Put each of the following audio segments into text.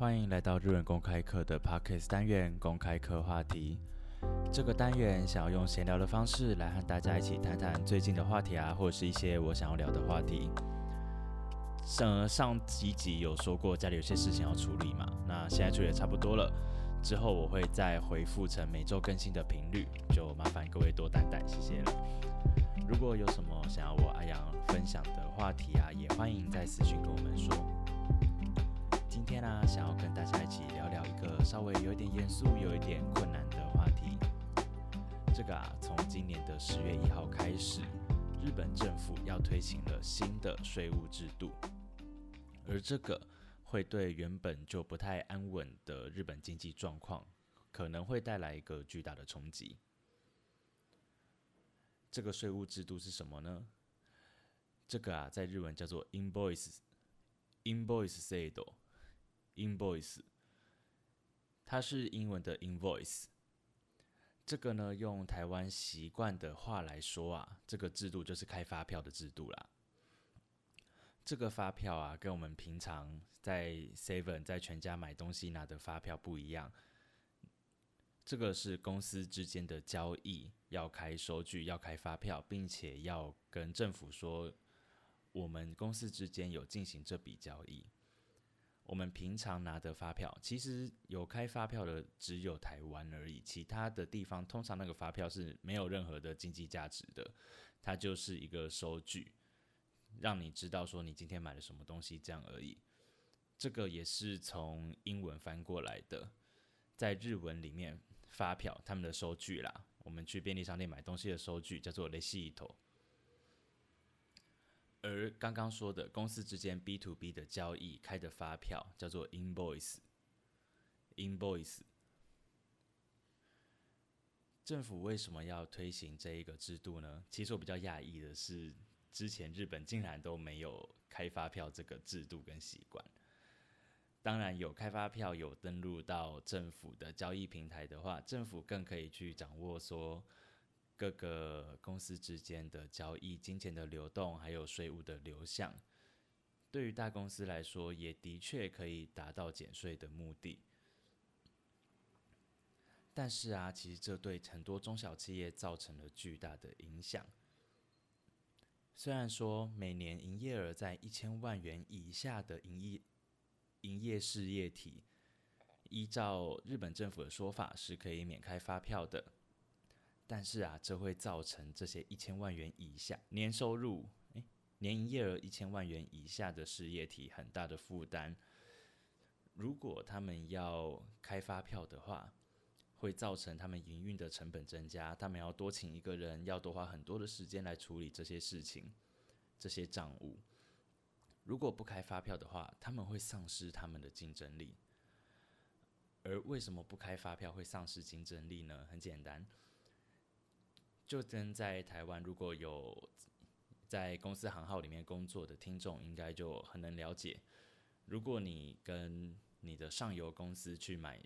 欢迎来到日文公开课的 Podcast 单元公开课话题。这个单元想要用闲聊的方式来和大家一起谈谈最近的话题啊，或者是一些我想要聊的话题。上上几集有说过家里有些事情要处理嘛，那现在处理的差不多了，之后我会再回复成每周更新的频率，就麻烦各位多担待，谢谢了。如果有什么想要我阿阳分享的话题啊，也欢迎在私讯跟我们说。今天呢，想要跟大家一起聊聊一个稍微有一点严肃、有一点困难的话题。这个啊，从今年的十月一号开始，日本政府要推行了新的税务制度，而这个会对原本就不太安稳的日本经济状况，可能会带来一个巨大的冲击。这个税务制度是什么呢？这个啊，在日文叫做 invoice，invoice 制度。invoice，它是英文的 invoice。这个呢，用台湾习惯的话来说啊，这个制度就是开发票的制度啦。这个发票啊，跟我们平常在 Seven 在全家买东西拿的发票不一样。这个是公司之间的交易，要开收据，要开发票，并且要跟政府说，我们公司之间有进行这笔交易。我们平常拿的发票，其实有开发票的只有台湾而已，其他的地方通常那个发票是没有任何的经济价值的，它就是一个收据，让你知道说你今天买了什么东西这样而已。这个也是从英文翻过来的，在日文里面发票他们的收据啦，我们去便利商店买东西的收据叫做雷西头。而刚刚说的公司之间 B to B 的交易开的发票叫做 invoice，invoice。政府为什么要推行这一个制度呢？其实我比较讶异的是，之前日本竟然都没有开发票这个制度跟习惯。当然有开发票有登录到政府的交易平台的话，政府更可以去掌握说。各个公司之间的交易、金钱的流动，还有税务的流向，对于大公司来说，也的确可以达到减税的目的。但是啊，其实这对很多中小企业造成了巨大的影响。虽然说每年营业额在一千万元以下的营业营业事业体，依照日本政府的说法，是可以免开发票的。但是啊，这会造成这些一千万元以下年收入，诶，年营业额一千万元以下的事业体很大的负担。如果他们要开发票的话，会造成他们营运的成本增加，他们要多请一个人，要多花很多的时间来处理这些事情、这些账务。如果不开发票的话，他们会丧失他们的竞争力。而为什么不开发票会丧失竞争力呢？很简单。就跟在台湾，如果有在公司行号里面工作的听众，应该就很能了解。如果你跟你的上游公司去买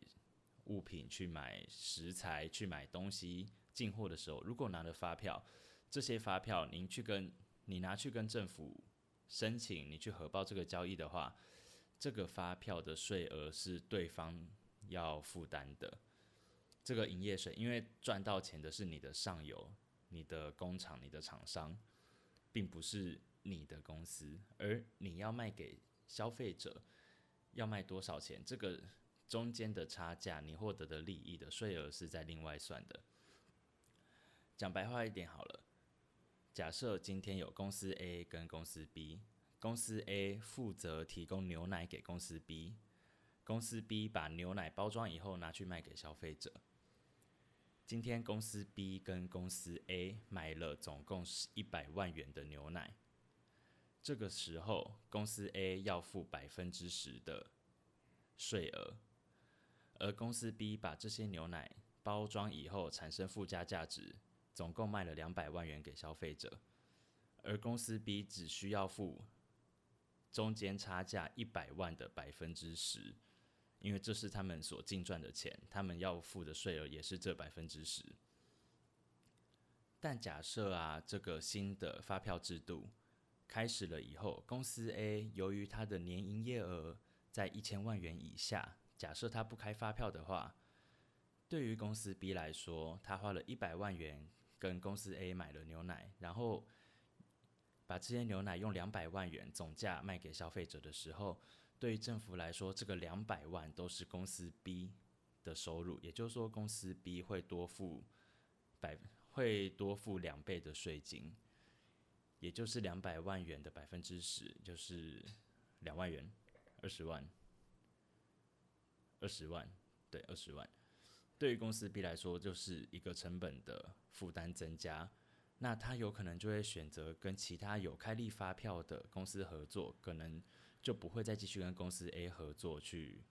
物品、去买食材、去买东西进货的时候，如果拿了发票，这些发票您去跟你拿去跟政府申请，你去核报这个交易的话，这个发票的税额是对方要负担的。这个营业税，因为赚到钱的是你的上游、你的工厂、你的厂商，并不是你的公司，而你要卖给消费者，要卖多少钱，这个中间的差价，你获得的利益的税额是在另外算的。讲白话一点好了，假设今天有公司 A 跟公司 B，公司 A 负责提供牛奶给公司 B，公司 B 把牛奶包装以后拿去卖给消费者。今天公司 B 跟公司 A 买了总共是一百万元的牛奶，这个时候公司 A 要付百分之十的税额，而公司 B 把这些牛奶包装以后产生附加价值，总共卖了两百万元给消费者，而公司 B 只需要付中间差价一百万的百分之十。因为这是他们所净赚的钱，他们要付的税额也是这百分之十。但假设啊，这个新的发票制度开始了以后，公司 A 由于它的年营业额在一千万元以下，假设他不开发票的话，对于公司 B 来说，他花了一百万元跟公司 A 买了牛奶，然后把这些牛奶用两百万元总价卖给消费者的时候，对于政府来说，这个两百万都是公司 B 的收入，也就是说，公司 B 会多付百会多付两倍的税金，也就是两百万元的百分之十，就是两万元。二十万，二十万，对，二十万，对于公司 B 来说，就是一个成本的负担增加。那他有可能就会选择跟其他有开立发票的公司合作，可能就不会再继续跟公司 A 合作去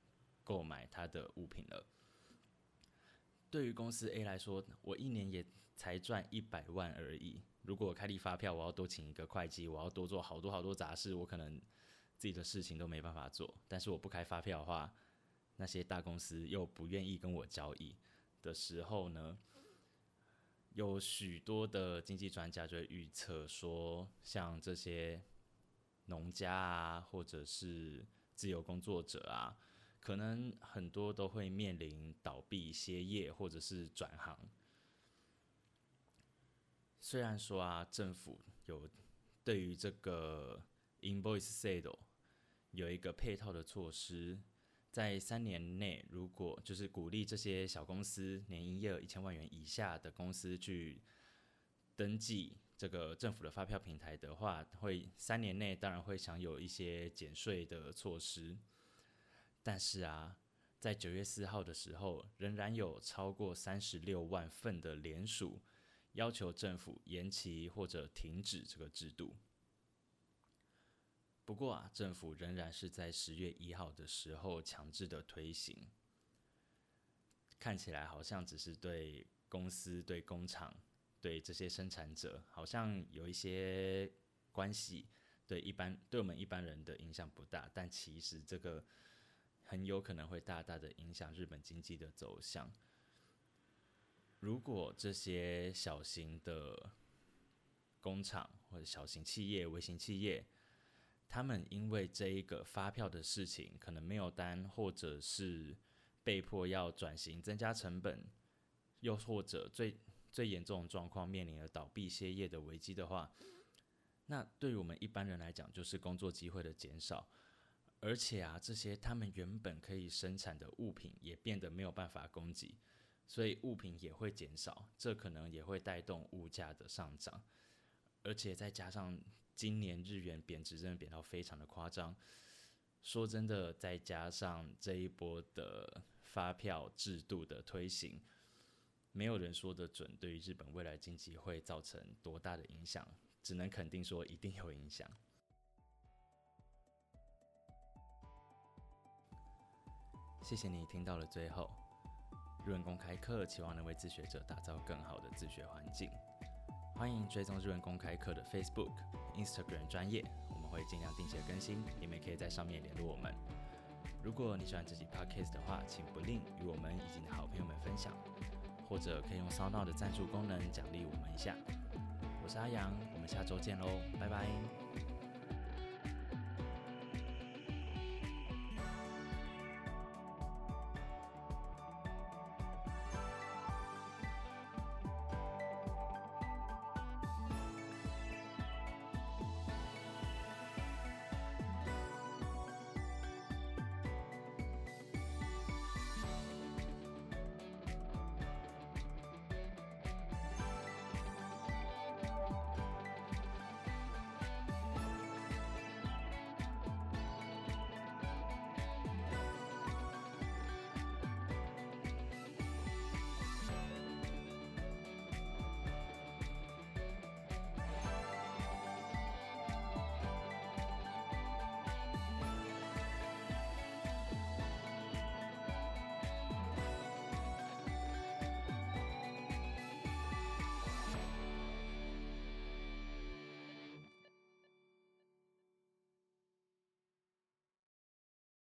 购买他的物品了。对于公司 A 来说，我一年也才赚一百万而已。如果开立发票，我要多请一个会计，我要多做好多好多杂事，我可能。自己的事情都没办法做，但是我不开发票的话，那些大公司又不愿意跟我交易的时候呢，有许多的经济专家就会预测说，像这些农家啊，或者是自由工作者啊，可能很多都会面临倒闭、歇业或者是转行。虽然说啊，政府有对于这个 invoice sale。有一个配套的措施，在三年内，如果就是鼓励这些小公司年营业额一千万元以下的公司去登记这个政府的发票平台的话，会三年内当然会享有一些减税的措施。但是啊，在九月四号的时候，仍然有超过三十六万份的联署要求政府延期或者停止这个制度。不过啊，政府仍然是在十月一号的时候强制的推行，看起来好像只是对公司、对工厂、对这些生产者，好像有一些关系，对一般对我们一般人的影响不大，但其实这个很有可能会大大的影响日本经济的走向。如果这些小型的工厂或者小型企业、微型企业，他们因为这一个发票的事情，可能没有单，或者是被迫要转型、增加成本，又或者最最严重的状况面临了倒闭、歇业的危机的话，那对于我们一般人来讲，就是工作机会的减少，而且啊，这些他们原本可以生产的物品也变得没有办法供给，所以物品也会减少，这可能也会带动物价的上涨，而且再加上。今年日元贬值真的贬到非常的夸张，说真的，再加上这一波的发票制度的推行，没有人说得准对于日本未来经济会造成多大的影响，只能肯定说一定有影响。谢谢你听到了最后，日文公开课期望能为自学者打造更好的自学环境。欢迎追踪日文公开课的 Facebook、Instagram 专业，我们会尽量定期更新，你们也可以在上面联络我们。如果你喜欢这集 Podcast 的话，请不吝与我们以及你的好朋友们分享，或者可以用骚闹的赞助功能奖励我们一下。我是阿阳，我们下周见喽，拜拜。